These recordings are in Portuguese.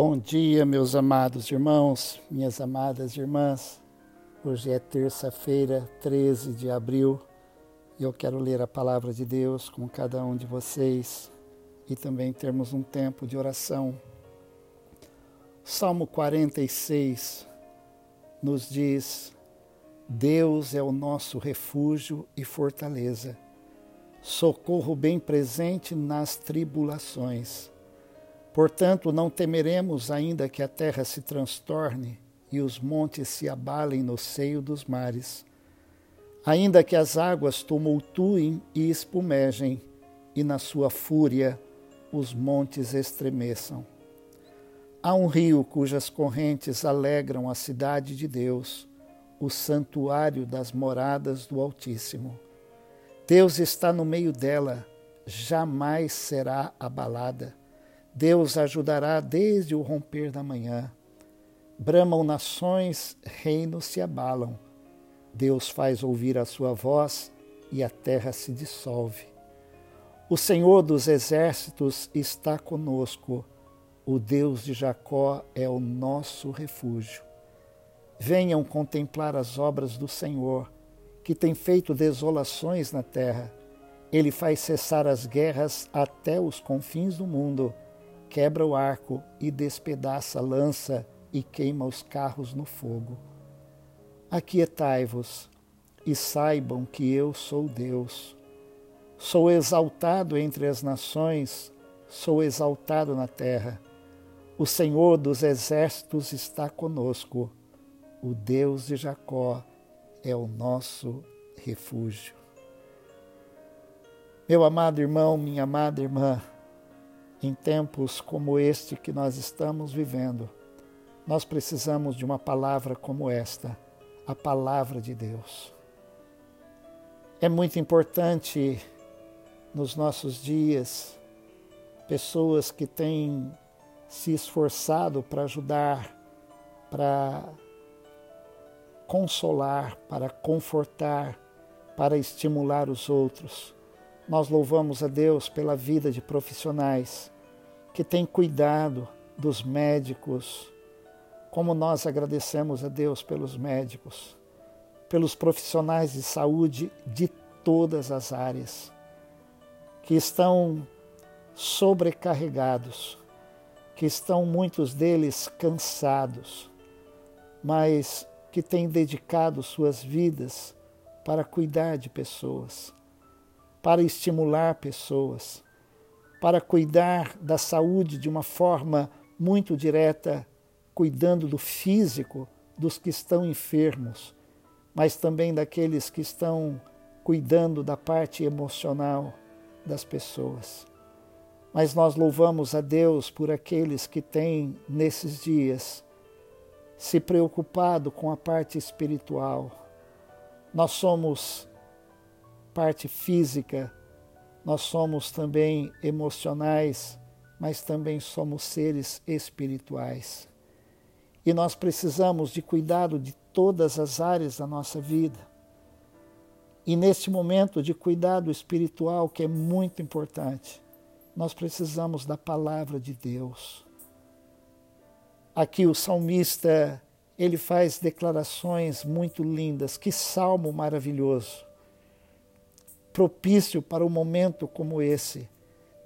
Bom dia, meus amados irmãos, minhas amadas irmãs. Hoje é terça-feira, 13 de abril, e eu quero ler a palavra de Deus com cada um de vocês e também termos um tempo de oração. Salmo 46 nos diz: Deus é o nosso refúgio e fortaleza, socorro bem presente nas tribulações. Portanto, não temeremos, ainda que a terra se transtorne e os montes se abalem no seio dos mares, ainda que as águas tumultuem e espumejem, e na sua fúria os montes estremeçam. Há um rio cujas correntes alegram a cidade de Deus, o santuário das moradas do Altíssimo. Deus está no meio dela, jamais será abalada. Deus ajudará desde o romper da manhã. Bramam nações, reinos se abalam. Deus faz ouvir a sua voz e a terra se dissolve. O Senhor dos exércitos está conosco. O Deus de Jacó é o nosso refúgio. Venham contemplar as obras do Senhor, que tem feito desolações na terra. Ele faz cessar as guerras até os confins do mundo quebra o arco e despedaça a lança e queima os carros no fogo. Aquietai-vos e saibam que eu sou Deus. Sou exaltado entre as nações, sou exaltado na terra. O Senhor dos exércitos está conosco. O Deus de Jacó é o nosso refúgio. Meu amado irmão, minha amada irmã, em tempos como este que nós estamos vivendo, nós precisamos de uma palavra como esta, a palavra de Deus. É muito importante nos nossos dias pessoas que têm se esforçado para ajudar, para consolar, para confortar, para estimular os outros nós louvamos a Deus pela vida de profissionais que têm cuidado dos médicos, como nós agradecemos a Deus pelos médicos, pelos profissionais de saúde de todas as áreas, que estão sobrecarregados, que estão muitos deles cansados, mas que têm dedicado suas vidas para cuidar de pessoas para estimular pessoas, para cuidar da saúde de uma forma muito direta, cuidando do físico dos que estão enfermos, mas também daqueles que estão cuidando da parte emocional das pessoas. Mas nós louvamos a Deus por aqueles que têm, nesses dias, se preocupado com a parte espiritual. Nós somos parte física, nós somos também emocionais, mas também somos seres espirituais. E nós precisamos de cuidado de todas as áreas da nossa vida. E neste momento de cuidado espiritual, que é muito importante, nós precisamos da palavra de Deus. Aqui o salmista, ele faz declarações muito lindas, que salmo maravilhoso propício para um momento como esse.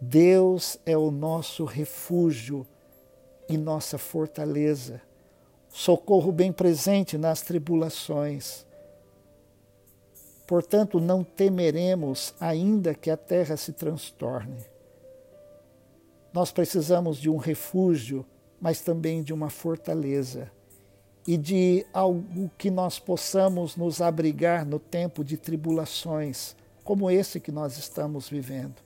Deus é o nosso refúgio e nossa fortaleza, socorro bem presente nas tribulações. Portanto, não temeremos, ainda que a terra se transtorne. Nós precisamos de um refúgio, mas também de uma fortaleza e de algo que nós possamos nos abrigar no tempo de tribulações, como esse que nós estamos vivendo.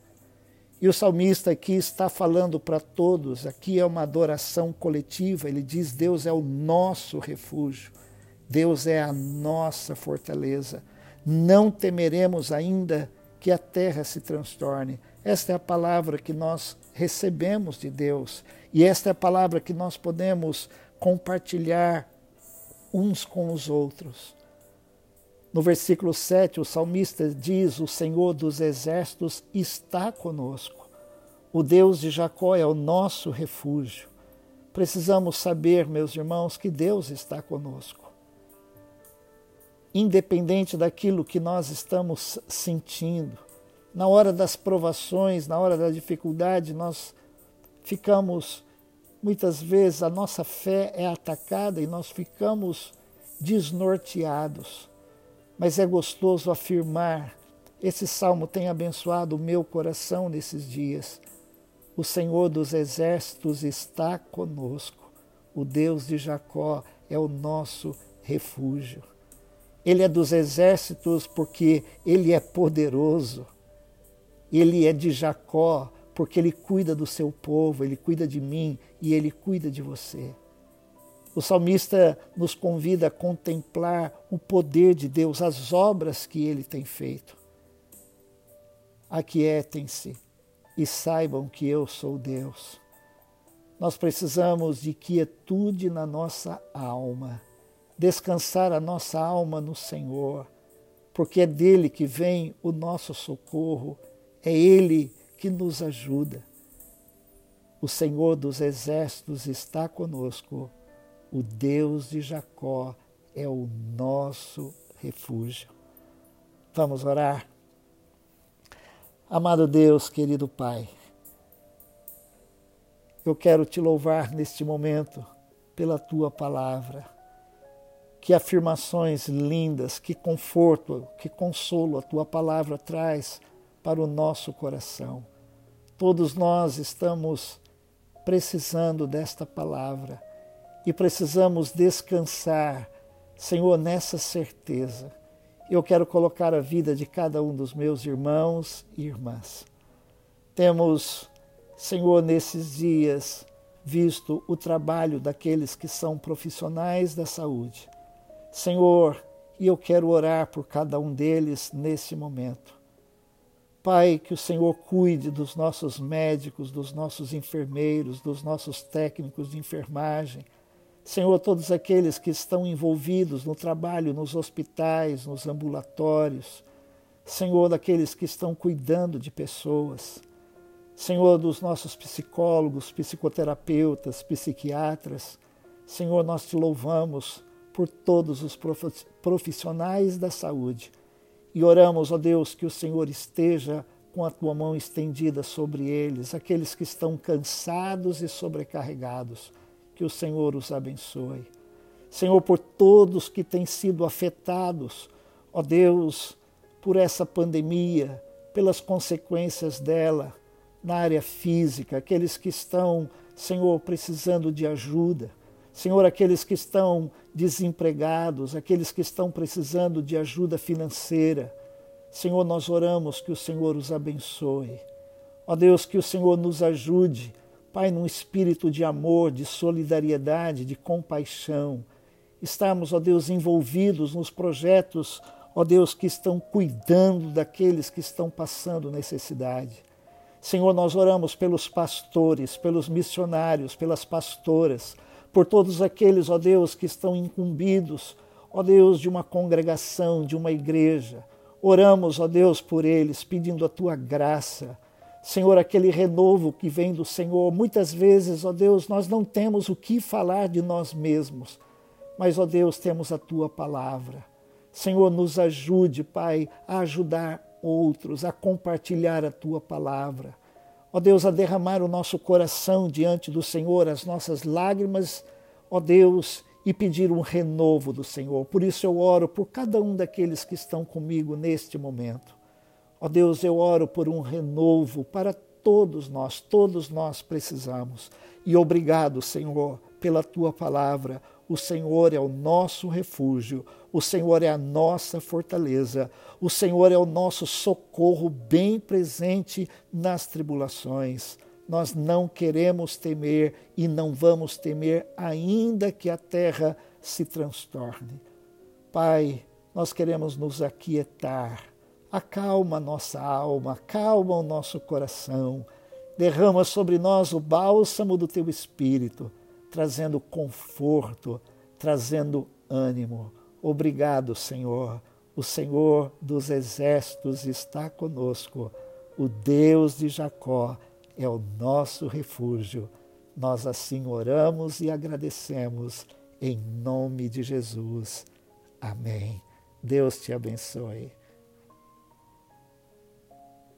E o salmista aqui está falando para todos, aqui é uma adoração coletiva, ele diz: Deus é o nosso refúgio, Deus é a nossa fortaleza. Não temeremos ainda que a terra se transtorne. Esta é a palavra que nós recebemos de Deus e esta é a palavra que nós podemos compartilhar uns com os outros. No versículo 7, o salmista diz: O Senhor dos exércitos está conosco. O Deus de Jacó é o nosso refúgio. Precisamos saber, meus irmãos, que Deus está conosco. Independente daquilo que nós estamos sentindo, na hora das provações, na hora da dificuldade, nós ficamos, muitas vezes, a nossa fé é atacada e nós ficamos desnorteados. Mas é gostoso afirmar: esse salmo tem abençoado o meu coração nesses dias o Senhor dos exércitos está conosco. O Deus de Jacó é o nosso refúgio. Ele é dos exércitos porque ele é poderoso. Ele é de Jacó porque ele cuida do seu povo, ele cuida de mim e ele cuida de você. O salmista nos convida a contemplar o poder de Deus, as obras que ele tem feito. Aquietem-se e saibam que eu sou Deus. Nós precisamos de quietude na nossa alma, descansar a nossa alma no Senhor, porque é dele que vem o nosso socorro, é ele que nos ajuda. O Senhor dos exércitos está conosco, o Deus de Jacó é o nosso refúgio. Vamos orar. Amado Deus, querido Pai, eu quero te louvar neste momento pela tua palavra. Que afirmações lindas, que conforto, que consolo a tua palavra traz para o nosso coração. Todos nós estamos precisando desta palavra e precisamos descansar, Senhor, nessa certeza eu quero colocar a vida de cada um dos meus irmãos e irmãs. Temos, Senhor, nesses dias, visto o trabalho daqueles que são profissionais da saúde. Senhor, e eu quero orar por cada um deles nesse momento. Pai, que o Senhor cuide dos nossos médicos, dos nossos enfermeiros, dos nossos técnicos de enfermagem, Senhor, todos aqueles que estão envolvidos no trabalho nos hospitais, nos ambulatórios, Senhor, daqueles que estão cuidando de pessoas, Senhor, dos nossos psicólogos, psicoterapeutas, psiquiatras, Senhor, nós te louvamos por todos os profissionais da saúde. E oramos, ó Deus, que o Senhor esteja com a tua mão estendida sobre eles, aqueles que estão cansados e sobrecarregados que o Senhor os abençoe. Senhor, por todos que têm sido afetados, ó Deus, por essa pandemia, pelas consequências dela na área física, aqueles que estão, Senhor, precisando de ajuda. Senhor, aqueles que estão desempregados, aqueles que estão precisando de ajuda financeira. Senhor, nós oramos que o Senhor os abençoe. Ó Deus, que o Senhor nos ajude Pai, num espírito de amor, de solidariedade, de compaixão. Estamos, ó Deus, envolvidos nos projetos, ó Deus, que estão cuidando daqueles que estão passando necessidade. Senhor, nós oramos pelos pastores, pelos missionários, pelas pastoras, por todos aqueles, ó Deus, que estão incumbidos, ó Deus, de uma congregação, de uma igreja. Oramos, ó Deus, por eles, pedindo a tua graça Senhor, aquele renovo que vem do Senhor. Muitas vezes, ó Deus, nós não temos o que falar de nós mesmos, mas, ó Deus, temos a tua palavra. Senhor, nos ajude, Pai, a ajudar outros, a compartilhar a tua palavra. Ó Deus, a derramar o nosso coração diante do Senhor, as nossas lágrimas, ó Deus, e pedir um renovo do Senhor. Por isso eu oro por cada um daqueles que estão comigo neste momento. Ó Deus, eu oro por um renovo para todos nós, todos nós precisamos. E obrigado, Senhor, pela tua palavra. O Senhor é o nosso refúgio, o Senhor é a nossa fortaleza, o Senhor é o nosso socorro bem presente nas tribulações. Nós não queremos temer e não vamos temer, ainda que a terra se transtorne. Pai, nós queremos nos aquietar acalma a nossa alma, acalma o nosso coração, derrama sobre nós o bálsamo do teu espírito, trazendo conforto, trazendo ânimo. Obrigado, Senhor. O Senhor dos exércitos está conosco. O Deus de Jacó é o nosso refúgio. Nós assim oramos e agradecemos em nome de Jesus. Amém. Deus te abençoe.